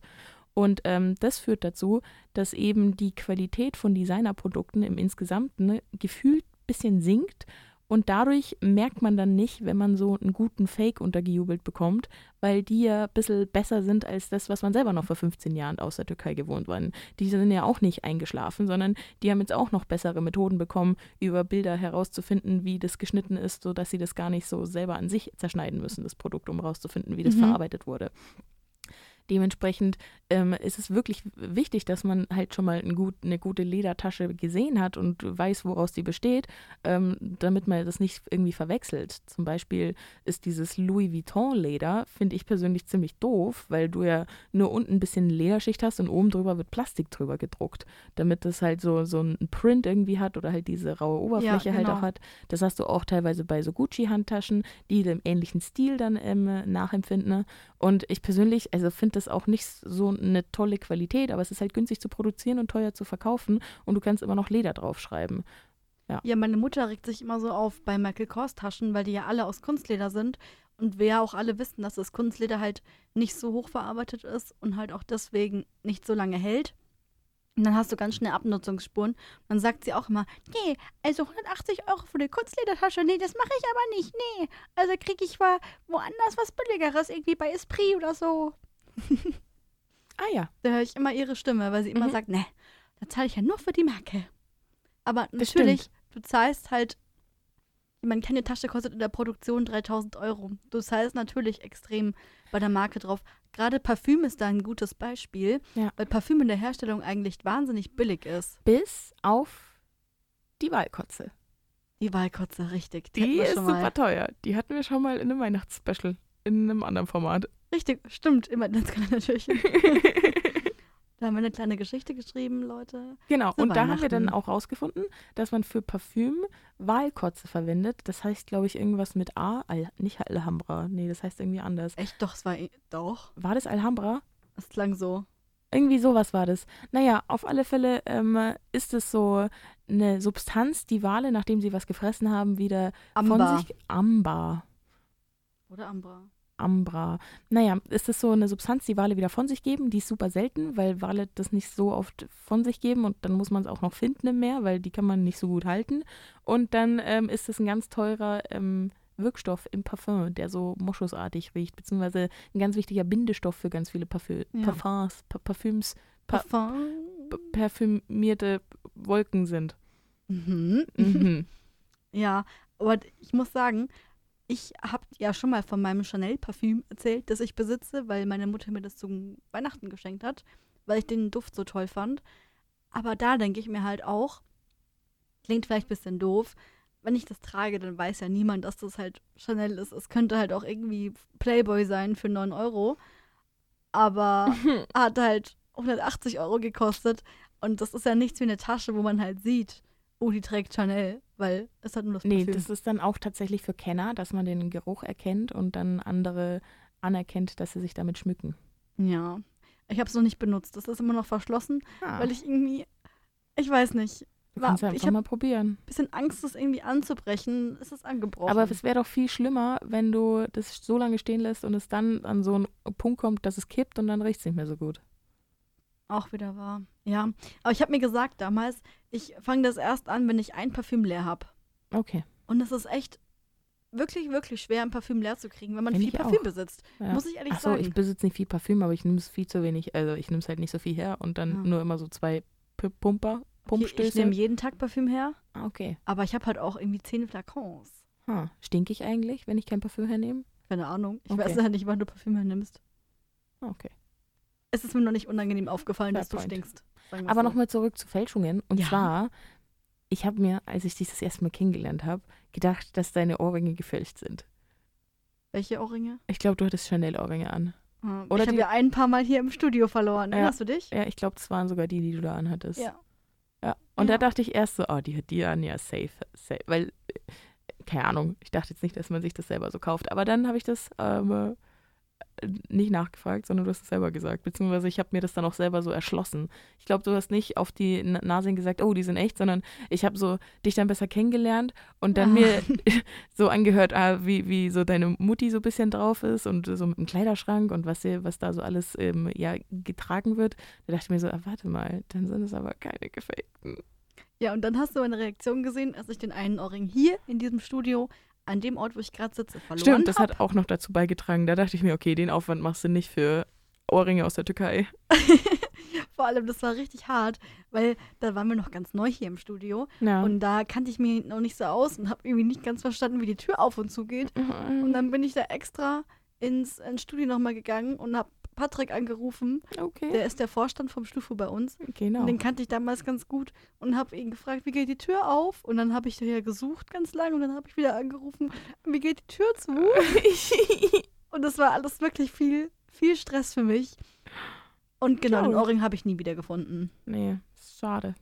Und ähm, das führt dazu, dass eben die Qualität von Designerprodukten im Insgesamten gefühlt ein bisschen sinkt und dadurch merkt man dann nicht, wenn man so einen guten Fake untergejubelt bekommt, weil die ja ein bisschen besser sind als das, was man selber noch vor 15 Jahren aus der Türkei gewohnt war. Die sind ja auch nicht eingeschlafen, sondern die haben jetzt auch noch bessere Methoden bekommen, über Bilder herauszufinden, wie das geschnitten ist, sodass sie das gar nicht so selber an sich zerschneiden müssen, das Produkt, um herauszufinden, wie das Mhm. verarbeitet wurde. Dementsprechend ähm, ist es wirklich wichtig, dass man halt schon mal ein gut, eine gute Ledertasche gesehen hat und weiß, woraus die besteht, ähm, damit man das nicht irgendwie verwechselt. Zum Beispiel ist dieses Louis Vuitton-Leder, finde ich persönlich ziemlich doof, weil du ja nur unten ein bisschen Lederschicht hast und oben drüber wird Plastik drüber gedruckt, damit das halt so, so ein Print irgendwie hat oder halt diese raue Oberfläche halt genau. auch hat. Das hast du auch teilweise bei so Gucci-Handtaschen, die dem ähnlichen Stil dann ähm, nachempfinden. Und ich persönlich, also finde das auch nicht so eine tolle Qualität, aber es ist halt günstig zu produzieren und teuer zu verkaufen und du kannst immer noch Leder draufschreiben. Ja, meine Mutter regt sich immer so auf bei Michael Kors Taschen, weil die ja alle aus Kunstleder sind. Und wir ja auch alle wissen, dass das Kunstleder halt nicht so hoch verarbeitet ist und halt auch deswegen nicht so lange hält. Und dann hast du ganz schnell Abnutzungsspuren. Dann sagt sie auch immer, nee, also 180 Euro für eine Kunstledertasche, nee, das mache ich aber nicht, nee. Also kriege ich mal woanders was Billigeres, irgendwie bei Esprit oder so. [laughs] Ah ja, Da höre ich immer ihre Stimme, weil sie immer Mhm. sagt, ne, da zahle ich ja nur für die Marke. Aber natürlich, du zahlst halt, ich meine, keine Tasche kostet in der Produktion 3000 Euro. Du zahlst natürlich extrem bei der Marke drauf. Gerade Parfüm ist da ein gutes Beispiel, Ja. weil Parfüm in der Herstellung eigentlich wahnsinnig billig ist. bis auf die Walkotze. Die Walkotze, richtig. Die wir ist super teuer. Die hatten wir schon mal in einem Weihnachtsspecial. In einem anderen Format. Richtig, stimmt, immer das natürlich. [laughs] da haben wir eine kleine Geschichte geschrieben, Leute. Genau, und da haben wir dann auch rausgefunden, dass man für Parfüm Walkotze verwendet. Das heißt, glaube ich, irgendwas mit A. Al nicht Alhambra. Nee, das heißt irgendwie anders. Echt, doch, es war doch. War das Alhambra? Es klang so. Irgendwie sowas war das. Naja, auf alle Fälle ähm, ist es so eine Substanz, die Wale, nachdem sie was gefressen haben, wieder Amber. von sich. Amber. Oder Ambra. Ambra. Naja, ist es so eine Substanz, die Wale wieder von sich geben. Die ist super selten, weil Wale das nicht so oft von sich geben und dann muss man es auch noch finden im Meer, weil die kann man nicht so gut halten. Und dann ähm, ist es ein ganz teurer ähm, Wirkstoff im Parfum, der so moschusartig riecht, beziehungsweise ein ganz wichtiger Bindestoff für ganz viele Parfü Ja. Parfums, pa Parfüms, Pa- Parfum. parfümierte Wolken sind. Mhm. Mhm. [laughs] Ja, aber ich muss sagen, ich habe ja schon mal von meinem Chanel-Parfüm erzählt, das ich besitze, weil meine Mutter mir das zum Weihnachten geschenkt hat, weil ich den Duft so toll fand. Aber da denke ich mir halt auch, klingt vielleicht ein bisschen doof, wenn ich das trage, dann weiß ja niemand, dass das halt Chanel ist. Es könnte halt auch irgendwie Playboy sein für 9 Euro. Aber [laughs] hat halt 180 Euro gekostet. Und das ist ja nichts wie eine Tasche, wo man halt sieht, oh, die trägt Chanel, weil es hat nur das Nee, Parfüm. das ist dann auch tatsächlich für Kenner, dass man den Geruch erkennt und dann andere anerkennt, dass sie sich damit schmücken. ja, ich habe es noch nicht benutzt. Das ist immer noch verschlossen, Ah, weil ich irgendwie, ich weiß nicht, du war- kannst ja ich einfach mal probieren. ein bisschen Angst, das irgendwie anzubrechen. Es ist angebrochen. Aber es wäre doch viel schlimmer, wenn du das so lange stehen lässt und es dann an so einen Punkt kommt, dass es kippt und dann riecht es nicht mehr so gut. Auch wieder wahr. Ja. Aber ich habe mir gesagt damals, ich fange das erst an, wenn ich ein Parfüm leer habe. Okay. Und es ist echt wirklich, wirklich schwer, ein Parfüm leer zu kriegen, wenn man Kenn viel ich Parfüm auch. besitzt. Ja. Muss ich ehrlich Achso, sagen. ich besitze nicht viel Parfüm, aber ich nehme es viel zu wenig. Also ich nehme es halt nicht so viel her und dann Ja. nur immer so zwei P Pumper, Okay, ich Pumpstöße. nehme jeden Tag Parfüm her, Ah, okay. aber ich habe halt auch irgendwie zehn Flakons. Ha. Stink ich eigentlich, wenn ich kein Parfüm hernehme? Keine Ahnung. Ich Okay. weiß ja nicht, wann du Parfüm hernimmst. Ah, Okay. Es ist mir noch nicht unangenehm aufgefallen, Fair dass du point. stinkst. sagen wir's Aber so. nochmal zurück zu Fälschungen. Und Ja. zwar, ich habe mir, als ich dich das erste Mal kennengelernt habe, gedacht, dass deine Ohrringe gefälscht sind. Welche Ohrringe? Ich glaube, du hattest Chanel-Ohrringe an. Ah, Oder ich habe ja ein paar Mal hier im Studio verloren. Ja. Erinnerst du dich? Ja, ich glaube, das waren sogar die, die du da anhattest. Ja. Ja. Und Ja. da dachte ich erst so, oh, die hat die an, ja, safe, safe. Weil, äh, keine Ahnung, ich dachte jetzt nicht, dass man sich das selber so kauft. Aber dann habe ich das ähm, äh, nicht nachgefragt, sondern du hast es selber gesagt. Beziehungsweise ich habe mir das dann auch selber so erschlossen. Ich glaube, du hast nicht auf die N- Nase hin gesagt, oh, die sind echt, sondern ich habe so dich dann besser kennengelernt und dann Ah. mir [laughs] so angehört, ah, wie, wie so deine Mutti so ein bisschen drauf ist und so mit dem Kleiderschrank und was, sie- was da so alles ähm, ja, getragen wird. Da dachte ich mir so, ah, warte mal, dann sind es aber keine gefakten. Ja, und dann hast du meine Reaktion gesehen, als ich den einen Ohrring hier in diesem Studio, an dem Ort, wo ich gerade sitze, verloren Stimmt, das hab. hat auch noch dazu beigetragen. Da dachte ich mir, okay, den Aufwand machst du nicht für Ohrringe aus der Türkei. [laughs] Vor allem, das war richtig hart, weil da waren wir noch ganz neu hier im Studio Ja. und da kannte ich mich noch nicht so aus und habe irgendwie nicht ganz verstanden, wie die Tür auf und zu geht. Und dann bin ich da extra ins, ins Studio nochmal gegangen und habe Patrick angerufen. okay. Der ist der Vorstand vom Stufo bei uns. genau. Und den kannte ich damals ganz gut und habe ihn gefragt, wie geht die Tür auf? Und dann habe ich hier gesucht ganz lange und dann habe ich wieder angerufen, wie geht die Tür zu? [laughs] Und das war alles wirklich viel, viel Stress für mich. Und genau, den. Ohrring habe ich nie wieder gefunden. nee, schade.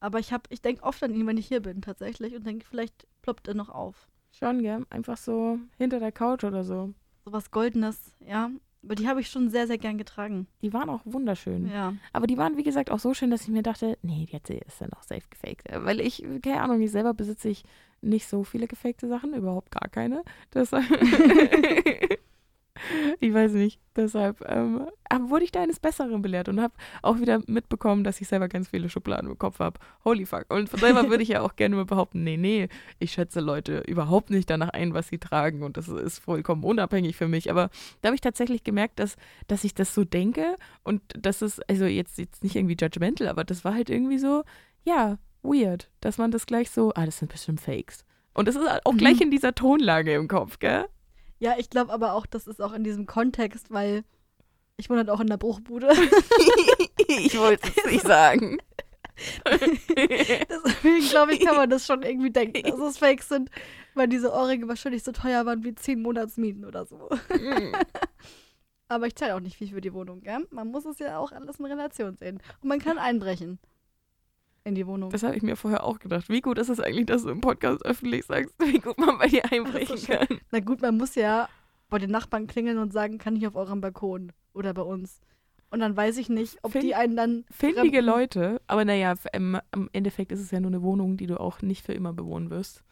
Aber ich ich denke oft an ihn, wenn ich hier bin tatsächlich und denke, vielleicht ploppt er noch auf. Schon, gell? Einfach so hinter der Couch oder so. So was Goldenes, ja. Aber die habe ich schon sehr, sehr gern getragen. Die waren auch wunderschön. Ja. Aber die waren, wie gesagt, auch so schön, dass ich mir dachte, nee, sie ist dann auch safe gefaked. Äh, Weil ich, keine Ahnung, ich selber besitze ich nicht so viele gefakte Sachen, überhaupt gar keine. Deshalb, [laughs] [laughs] [laughs] ich weiß nicht. Deshalb ähm, wurde ich da eines Besseren belehrt und habe auch wieder mitbekommen, dass ich selber ganz viele Schubladen im Kopf habe. Holy fuck. Und von selber würde ich ja auch gerne mal behaupten, nee, nee, ich schätze Leute überhaupt nicht danach ein, was sie tragen und das ist vollkommen unabhängig für mich. Aber da habe ich tatsächlich gemerkt, dass, dass ich das so denke und das ist, also jetzt, jetzt nicht irgendwie judgmental, aber das war halt irgendwie so, ja, weird, dass man das gleich so, ah, das sind bestimmt Fakes. Und das ist auch Mhm. gleich in dieser Tonlage im Kopf, gell? Ja, ich glaube aber auch, das ist auch in diesem Kontext, weil ich wohne halt auch in der Bruchbude. [laughs] ich wollte es nicht sagen. Deswegen glaube ich, kann man das schon irgendwie denken, dass es Fakes sind, weil diese Ohrringe wahrscheinlich so teuer waren wie 10 Monatsmieten oder so. [laughs] Aber ich zahle auch nicht viel für die Wohnung, gell? Man muss es ja auch alles in Relation sehen. Und man kann einbrechen in die Wohnung. Das habe ich mir vorher auch gedacht. Wie gut ist es eigentlich, dass du im Podcast öffentlich sagst, [laughs] wie gut man bei dir einbrechen so kann? Na gut, man muss ja bei den Nachbarn klingeln und sagen, kann ich auf eurem Balkon oder bei uns. Und dann weiß ich nicht, ob Find- die einen dann Findige Leute, aber naja, f- ähm, im Endeffekt ist es ja nur eine Wohnung, die du auch nicht für immer bewohnen wirst.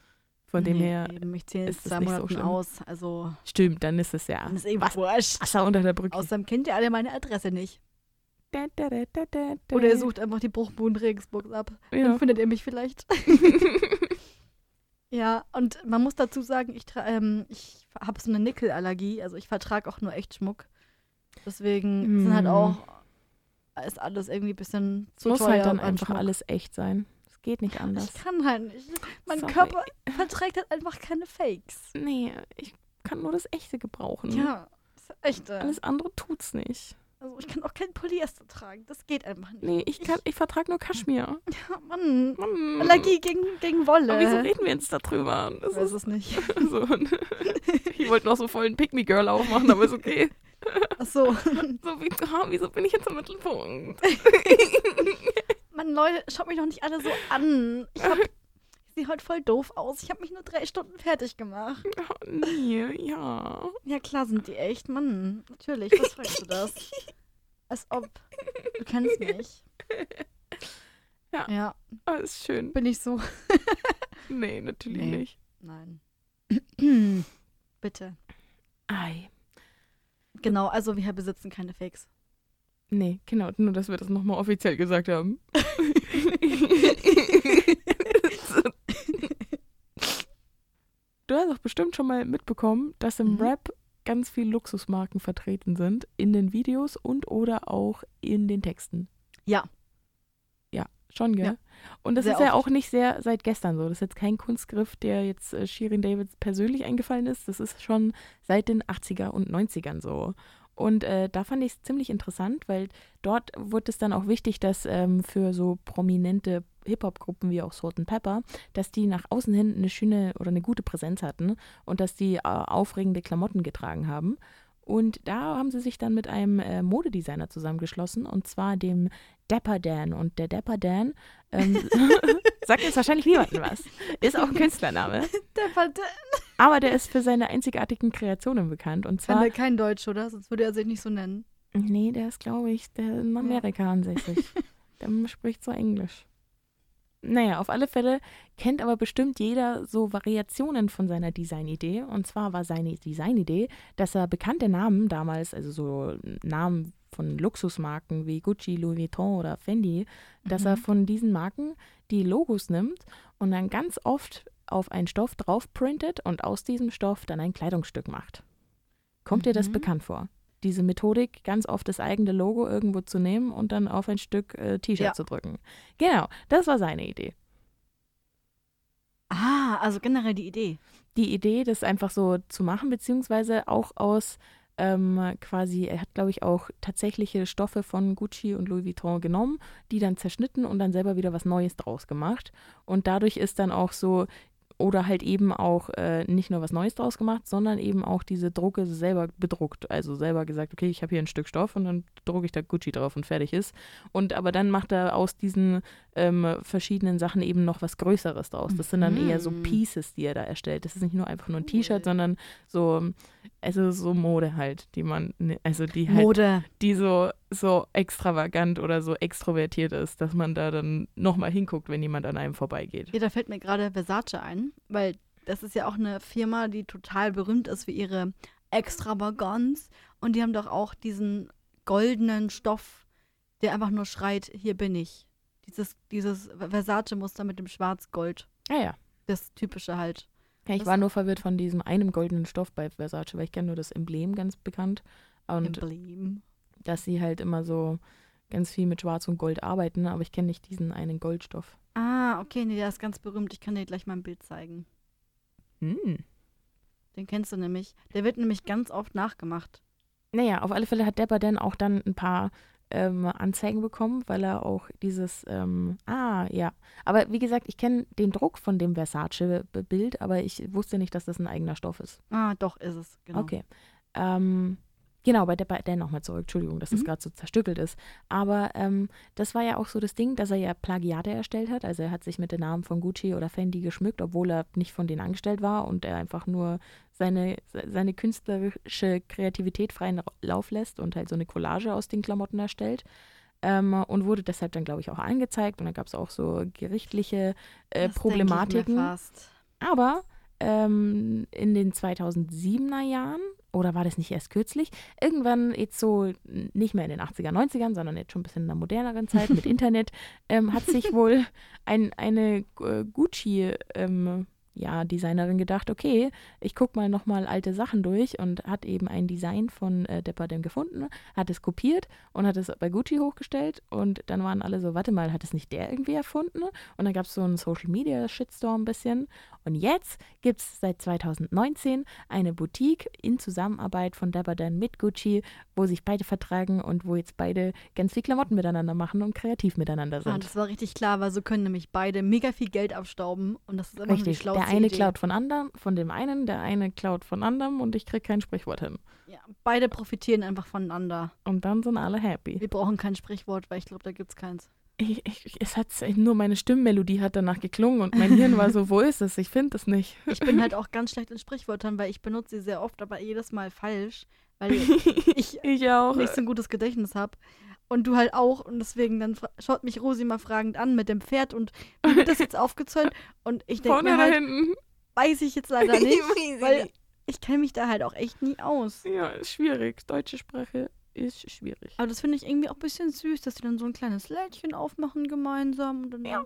Von dem Nee, her, eben, ich zähle ist jetzt es zwei nicht so aus. Also, stimmt, dann ist es ja dann ist eben Was- wurscht. Wasser unter der Brücke. Außerdem kennt ihr alle meine Adresse nicht. Oder ihr sucht einfach die Bruchbuden Regensburgs ab. Dann Ja. findet ihr mich vielleicht. [laughs] ja, und man muss dazu sagen, ich, ähm, ich habe so eine Nickelallergie. Also ich vertrage auch nur echt Schmuck. Deswegen sind halt Mm. auch, ist alles irgendwie ein bisschen zu muss teuer. halt dann an einfach Schmuck. alles echt sein. Es geht nicht anders. Ich kann halt nicht. Mein Sorry. Körper [laughs] verträgt halt einfach keine Fakes. Nee, ich kann nur das Echte gebrauchen. Ja, das ist echt. Äh, Alles andere tut's nicht. Also ich kann auch kein Polyester tragen. Das geht einfach nicht. Nee, ich, kann, ich vertrage nur Kaschmir. Ja, Mann. Mann. Allergie gegen, gegen Wolle. Aber wieso reden wir jetzt darüber? Das Ich weiß ist es nicht. [laughs] so ein ich wollte noch so voll einen Pick-Me-Girl aufmachen, aber ist okay. Ach so. [laughs] So wie, ah, wieso bin ich jetzt im Mittelpunkt? [laughs] Mann, Leute, schaut mich doch nicht alle so an. Ich, hab, sehe heute voll doof aus. Ich habe mich nur drei Stunden fertig gemacht. Oh, nee, ja. Ja, klar sind die echt. Mann, natürlich. Was fragst du das? [laughs] Als ob. Du kennst mich. Ja. Ja, Alles schön. bin ich so. [laughs] Nee, natürlich Nee. nicht. Nein. [clears throat] Bitte. Ei. Genau, also wir besitzen keine Fakes. Nee, genau, nur dass wir das nochmal offiziell gesagt haben. [laughs] du hast auch bestimmt schon mal mitbekommen, dass im Mhm. Rap ganz viel Luxusmarken vertreten sind, in den Videos und oder auch in den Texten. Ja. Ja, schon, gell? Ja. Und das Sehr ist ja oft. auch nicht sehr seit gestern so. Das ist jetzt kein Kunstgriff, der jetzt äh, Shirin Davids persönlich eingefallen ist. Das ist schon seit den 80er und 90ern so. Und äh, da fand ich es ziemlich interessant, weil dort wurde es dann auch wichtig, dass ähm, für so prominente Hip-Hop-Gruppen wie auch Salt and Pepper, dass die nach außen hin eine schöne oder eine gute Präsenz hatten und dass die äh, aufregende Klamotten getragen haben. Und da haben sie sich dann mit einem äh, Modedesigner zusammengeschlossen und zwar dem Dapper Dan. Und der Dapper Dan ähm, [laughs] sagt jetzt wahrscheinlich niemandem was. Ist auch ein Künstlername. [laughs] Der Pate Aber der ist für seine einzigartigen Kreationen bekannt. Und kann zwar der kein Deutsch, oder? Sonst würde er sich nicht so nennen. Nee, der ist, glaube ich, der in Amerika ansässig. [laughs] der spricht so Englisch. Naja, auf alle Fälle kennt aber bestimmt jeder so Variationen von seiner Designidee. Und zwar war seine Designidee, dass er bekannte Namen damals, also so Namen von Luxusmarken wie Gucci, Louis Vuitton oder Fendi, dass er Mhm. von diesen Marken die Logos nimmt und dann ganz oft auf einen Stoff drauf printet und aus diesem Stoff dann ein Kleidungsstück macht. Kommt dir das Mhm. bekannt vor? Diese Methodik, ganz oft das eigene Logo irgendwo zu nehmen und dann auf ein Stück äh, T-Shirt Ja. zu drücken. Genau, das war seine Idee. Ah, also generell die Idee. Die Idee, das einfach so zu machen, beziehungsweise auch aus ähm, quasi, er hat, glaube ich, auch tatsächliche Stoffe von Gucci und Louis Vuitton genommen, die dann zerschnitten und dann selber wieder was Neues draus gemacht. Und dadurch ist dann auch so, oder halt eben auch äh, nicht nur was Neues draus gemacht, sondern eben auch diese Drucke selber bedruckt. Also selber gesagt, okay, ich habe hier ein Stück Stoff und dann drucke ich da Gucci drauf und fertig ist. Und aber dann macht er aus diesen ähm, verschiedenen Sachen eben noch was Größeres draus. Das sind dann eher so Mhm. Pieces, die er da erstellt. Das ist nicht nur einfach nur ein Cool. T-Shirt, sondern so, also so Mode halt, die man, also die halt Mode. die so, so extravagant oder so extrovertiert ist, dass man da dann nochmal hinguckt, wenn jemand an einem vorbeigeht. Ja, da fällt mir gerade Versace ein, weil das ist ja auch eine Firma, die total berühmt ist für ihre Extravaganz. Und die haben doch auch diesen goldenen Stoff, der einfach nur schreit, hier bin ich. Dieses, dieses Versace-Muster mit dem Schwarz-Gold. Ja, ja. Das typische halt. Ja ich war nur verwirrt von diesem einem goldenen Stoff bei Versace, weil ich kenne nur das Emblem ganz bekannt. Und Emblem. dass sie halt immer so ganz viel mit Schwarz und Gold arbeiten, aber ich kenne nicht diesen einen Goldstoff. Ah, okay, nee, der ist ganz berühmt. Ich kann dir gleich mal ein Bild zeigen. Hm. Den kennst du nämlich. Der wird nämlich ganz oft nachgemacht. Naja, auf alle Fälle hat Depper dann auch dann ein paar ähm, Anzeigen bekommen, weil er auch dieses, ähm, ah, ja. Aber wie gesagt, ich kenne den Druck von dem Versace-Bild, aber ich wusste nicht, dass das ein eigener Stoff ist. Ah, doch, ist es. Genau. Okay. Ähm, genau, bei Depper, der nochmal zurück, Entschuldigung, dass das Mhm. gerade so zerstückelt ist. Aber ähm, das war ja auch so das Ding, dass er ja Plagiate erstellt hat. Also er hat sich mit den Namen von Gucci oder Fendi geschmückt, obwohl er nicht von denen angestellt war und er einfach nur seine, se- seine künstlerische Kreativität freien Lauf lässt und halt so eine Collage aus den Klamotten erstellt. Ähm, und wurde deshalb dann, glaube ich, auch angezeigt. Und da gab es auch so gerichtliche äh, Problematiken. Aber ähm, in den 2007er Jahren, oder war das nicht erst kürzlich, irgendwann jetzt so nicht mehr in den 80er, 90ern, sondern jetzt schon ein bisschen in der moderneren Zeit mit [laughs] Internet, ähm, hat sich wohl ein, eine Gucci ähm, ja, Designerin gedacht, okay, ich gucke mal nochmal alte Sachen durch und hat eben ein Design von äh, Depardem gefunden, hat es kopiert und hat es bei Gucci hochgestellt und dann waren alle so, warte mal, hat es nicht der irgendwie erfunden? Und dann gab es so einen Social Media Shitstorm ein bisschen und jetzt gibt es seit 2019 eine Boutique in Zusammenarbeit von Dapperdan mit Gucci, wo sich beide vertragen und wo jetzt beide ganz viel Klamotten miteinander machen und kreativ miteinander Ah, sind. das war richtig klar, weil so können nämlich beide mega viel Geld abstauben und das ist einfach Richtig, schlauste der eine Idee. klaut von anderem, von dem einen, der eine klaut von anderem und ich krieg kein Sprichwort hin. Ja, beide profitieren einfach voneinander. Und dann sind alle happy. Wir brauchen kein Sprichwort, weil ich glaube, da gibt's keins. Ich, ich, es hat nur meine Stimmmelodie hat danach geklungen und mein Hirn war so, wo ist es? Ich finde es nicht. Ich bin halt auch ganz schlecht in Sprichwörtern, weil ich benutze sie sehr oft, aber jedes Mal falsch, weil [laughs] ich ich auch. nicht so ein gutes Gedächtnis habe. Und du halt auch. Und deswegen dann schaut mich Rosi mal fragend an mit dem Pferd und wie wird das jetzt aufgezäunt? Und ich denke mir halt, hinten. weiß ich jetzt leider [laughs] nicht, weil ich kenne mich da halt auch echt nie aus. ja, ist schwierig. Deutsche Sprache ist schwierig. Aber das finde ich irgendwie auch ein bisschen süß, dass die dann so ein kleines Lädchen aufmachen gemeinsam. Und dann Ja,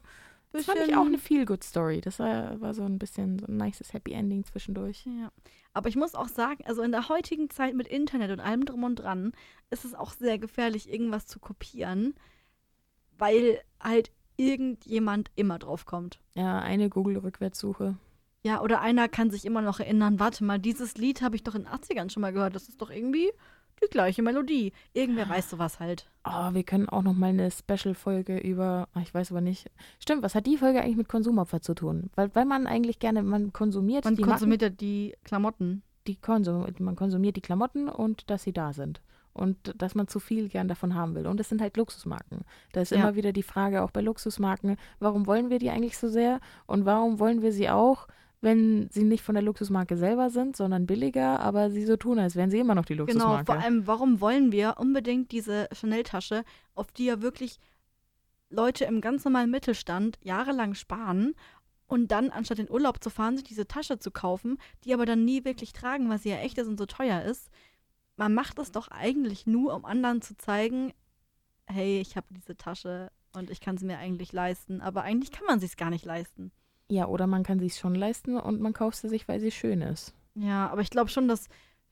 Das fand ich auch eine Feel-Good-Story. Das war, war so ein bisschen so ein nices Happy Ending zwischendurch. Ja. Aber ich muss auch sagen, also in der heutigen Zeit mit Internet und allem drum und dran, ist es auch sehr gefährlich, irgendwas zu kopieren, weil halt irgendjemand immer drauf kommt. Ja, eine Google-Rückwärtssuche. Ja, oder einer kann sich immer noch erinnern, warte mal, dieses Lied habe ich doch in den 80ern schon mal gehört. Das ist doch irgendwie die gleiche Melodie. Irgendwer weiß sowas halt. Oh, wir können auch noch mal eine Special-Folge über, ach, ich weiß aber nicht. Stimmt, was hat die Folge eigentlich mit Konsumopfer zu tun? Weil, weil man eigentlich gerne, man konsumiert Man die konsumiert ja die Klamotten. Marken, die Konsum, man konsumiert die Klamotten und dass sie da sind. Und dass man zu viel gern davon haben will. Und es sind halt Luxusmarken. Da ist Ja. immer wieder die Frage, auch bei Luxusmarken, warum wollen wir die eigentlich so sehr? Und warum wollen wir sie auch, wenn sie nicht von der Luxusmarke selber sind, sondern billiger, aber sie so tun, als wären sie immer noch die Genau, Luxusmarke. vor allem, warum wollen wir unbedingt diese Chanel-Tasche, auf die ja wirklich Leute im ganz normalen Mittelstand jahrelang sparen und dann, anstatt in Urlaub zu fahren, sich diese Tasche zu kaufen, die aber dann nie wirklich tragen, weil sie ja echt ist und so teuer ist. Man macht das doch eigentlich nur, um anderen zu zeigen, hey, ich habe diese Tasche und ich kann sie mir eigentlich leisten, aber eigentlich kann man sie es gar nicht leisten. Ja, oder man kann sich schon leisten und man kauft sie sich, weil sie schön ist. Ja, aber ich glaube schon, dass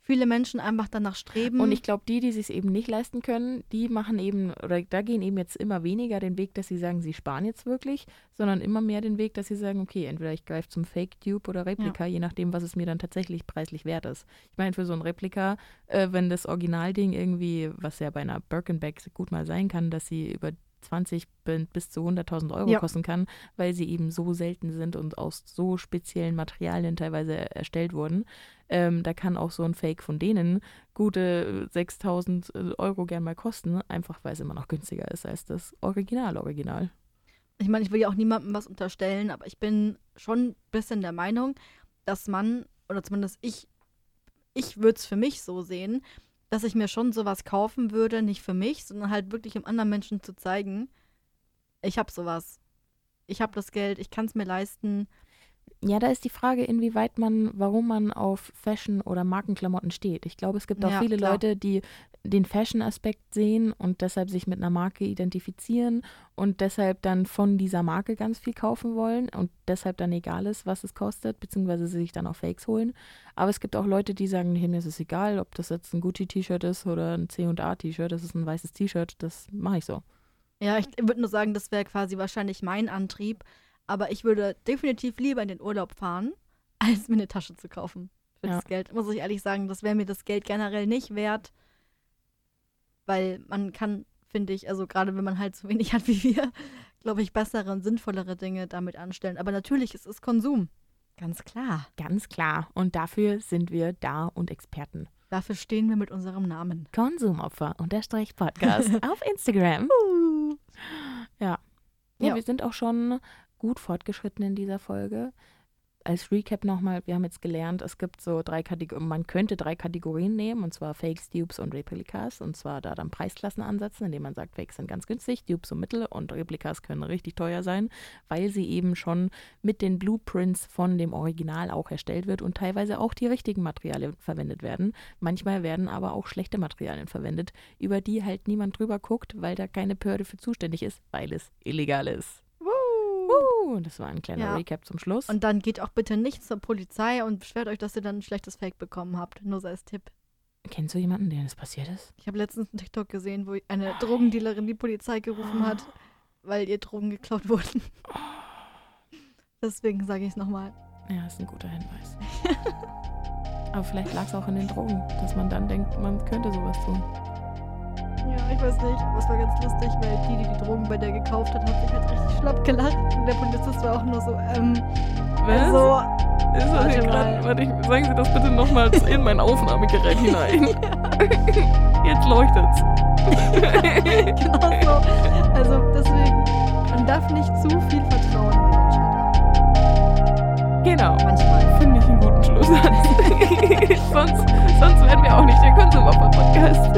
viele Menschen einfach danach streben. Und ich glaube, die, die sich eben nicht leisten können, die machen eben, oder da gehen eben jetzt immer weniger den Weg, dass sie sagen, sie sparen jetzt wirklich, sondern immer mehr den Weg, dass sie sagen, okay, entweder ich greife zum Fake-Dupe oder Replika, je nachdem, was es mir dann tatsächlich preislich wert ist. Ich meine, für so ein Replika, äh, wenn das Originalding irgendwie, was ja bei einer Birkenbag gut mal sein kann, dass sie über 20 bin- bis zu 100.000 Euro Ja. kosten kann, weil sie eben so selten sind und aus so speziellen Materialien teilweise erstellt wurden. Ähm, da kann auch so ein Fake von denen gute 6000 Euro gern mal kosten, einfach weil es immer noch günstiger ist als das Original-Original. ich meine, ich will ja auch niemandem was unterstellen, aber ich bin schon ein bisschen der Meinung, dass man, oder zumindest ich, ich würde es für mich so sehen, dass ich mir schon sowas kaufen würde, nicht für mich, sondern halt wirklich um anderen Menschen zu zeigen, ich habe sowas. Ich habe das Geld, ich kann es mir leisten. Ja, da ist die Frage, inwieweit man, warum man auf Fashion oder Markenklamotten steht. Ich glaube, es gibt auch Ja, viele klar. Leute, die den Fashion-Aspekt sehen und deshalb sich mit einer Marke identifizieren und deshalb dann von dieser Marke ganz viel kaufen wollen und deshalb dann egal ist, was es kostet, beziehungsweise sie sich dann auch Fakes holen. Aber es gibt auch Leute, die sagen, hey, mir ist es egal, ob das jetzt ein Gucci-T-Shirt ist oder ein C&A-T-Shirt, das ist ein weißes T-Shirt, das mache ich so. Ja, ich würde nur sagen, das wäre quasi wahrscheinlich mein Antrieb, aber ich würde definitiv lieber in den Urlaub fahren, [laughs] als mir eine Tasche zu kaufen für Ja. das Geld. Muss ich ehrlich sagen, das wäre mir das Geld generell nicht wert, weil man kann, finde ich, also gerade wenn man halt so wenig [laughs] hat wie wir, glaube ich, bessere und sinnvollere Dinge damit anstellen. Aber natürlich ist es Konsum. Ganz klar. Ganz klar. Und dafür sind wir da und Experten. Dafür stehen wir mit unserem Namen. Konsumopfer unterstrich Podcast [laughs] auf Instagram. Ja. ja. Ja. wir sind auch schon gut fortgeschritten in dieser Folge. Als Recap nochmal, wir haben jetzt gelernt, es gibt so drei Kategorien, man könnte drei Kategorien nehmen, und zwar Fakes, Dupes und Replikas. Und zwar da dann Preisklassen ansetzen, indem man sagt, Fakes sind ganz günstig, Dupes so mittel und Replikas können richtig teuer sein, weil sie eben schon mit den Blueprints von dem Original auch erstellt wird und teilweise auch die richtigen Materialien verwendet werden. Manchmal werden aber auch schlechte Materialien verwendet, über die halt niemand drüber guckt, weil da keine Behörde für zuständig ist, weil es illegal ist. Uh, das war ein kleiner Ja. Recap zum Schluss. Und dann geht auch bitte nicht zur Polizei und beschwert euch, dass ihr dann ein schlechtes Fake bekommen habt. Nur so als Tipp. Kennst du jemanden, dem das passiert ist? Ich habe letztens einen TikTok gesehen, wo eine Drogendealerin die Polizei gerufen hat, weil ihr Drogen geklaut wurden. [laughs] Deswegen sage ich es nochmal. Ja, ist ein guter Hinweis. [laughs] Aber vielleicht lag es auch in den Drogen, dass man dann denkt, man könnte sowas tun. Ja, ich weiß nicht, aber es war ganz lustig, weil die, die die Drogen bei der gekauft hat, hat sich halt richtig schlapp gelacht. Und der Polizist war auch nur so, ähm, Was? Also, ist das hier gerade, warte, ich, sagen Sie das bitte nochmal [laughs] in mein Aufnahmegerät hinein. [laughs] Jetzt leuchtet's. genau so. Also deswegen, man darf nicht zu viel Vertrauen in die haben. Genau. Manchmal. Finde ich einen guten Schlusssatz. [laughs] sonst, sonst wären wir auch nicht der Konsumopfer-Podcast.